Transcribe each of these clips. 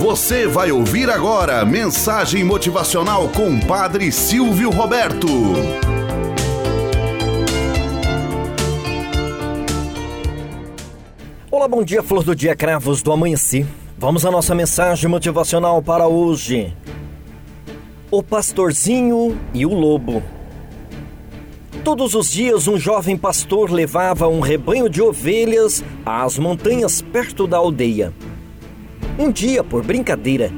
Você vai ouvir agora mensagem motivacional com Padre Silvio Roberto. Olá, bom dia, flor do dia, cravos do amanhecer. Vamos à nossa mensagem motivacional para hoje. O pastorzinho e o lobo. Todos os dias, um jovem pastor levava um rebanho de ovelhas às montanhas perto da aldeia. Um dia, por brincadeira,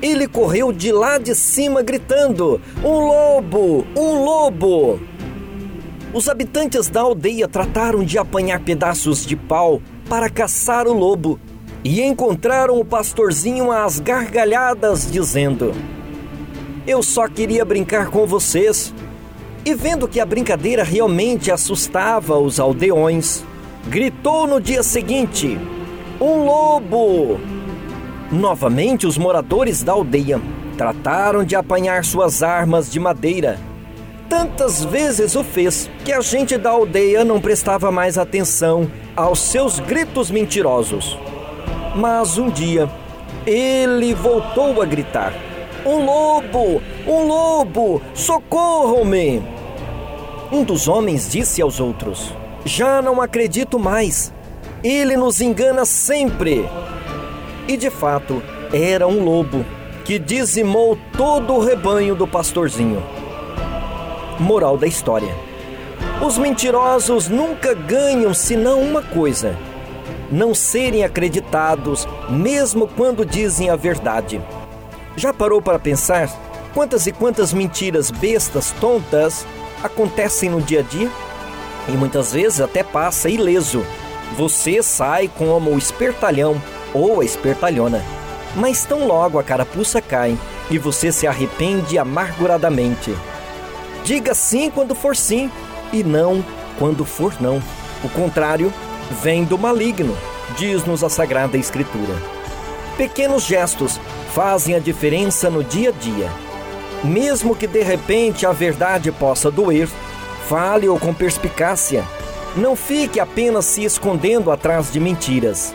ele correu de lá de cima gritando: Um lobo! Um lobo! Os habitantes da aldeia trataram de apanhar pedaços de pau para caçar o lobo e encontraram o pastorzinho às gargalhadas, dizendo: Eu só queria brincar com vocês. E vendo que a brincadeira realmente assustava os aldeões, gritou no dia seguinte: Um lobo! Novamente, os moradores da aldeia trataram de apanhar suas armas de madeira. Tantas vezes o fez que a gente da aldeia não prestava mais atenção aos seus gritos mentirosos. Mas um dia, ele voltou a gritar: Um lobo! Um lobo! Socorram-me! Um dos homens disse aos outros: Já não acredito mais. Ele nos engana sempre. E de fato, era um lobo que dizimou todo o rebanho do pastorzinho. Moral da história: Os mentirosos nunca ganham senão uma coisa: não serem acreditados, mesmo quando dizem a verdade. Já parou para pensar quantas e quantas mentiras bestas, tontas, acontecem no dia a dia e muitas vezes até passa ileso. Você sai como o espertalhão ou a espertalhona, mas tão logo a carapuça cai e você se arrepende amarguradamente. Diga sim quando for sim e não quando for não. O contrário vem do maligno, diz-nos a Sagrada Escritura. Pequenos gestos fazem a diferença no dia a dia mesmo que de repente a verdade possa doer, fale-o com perspicácia. Não fique apenas se escondendo atrás de mentiras.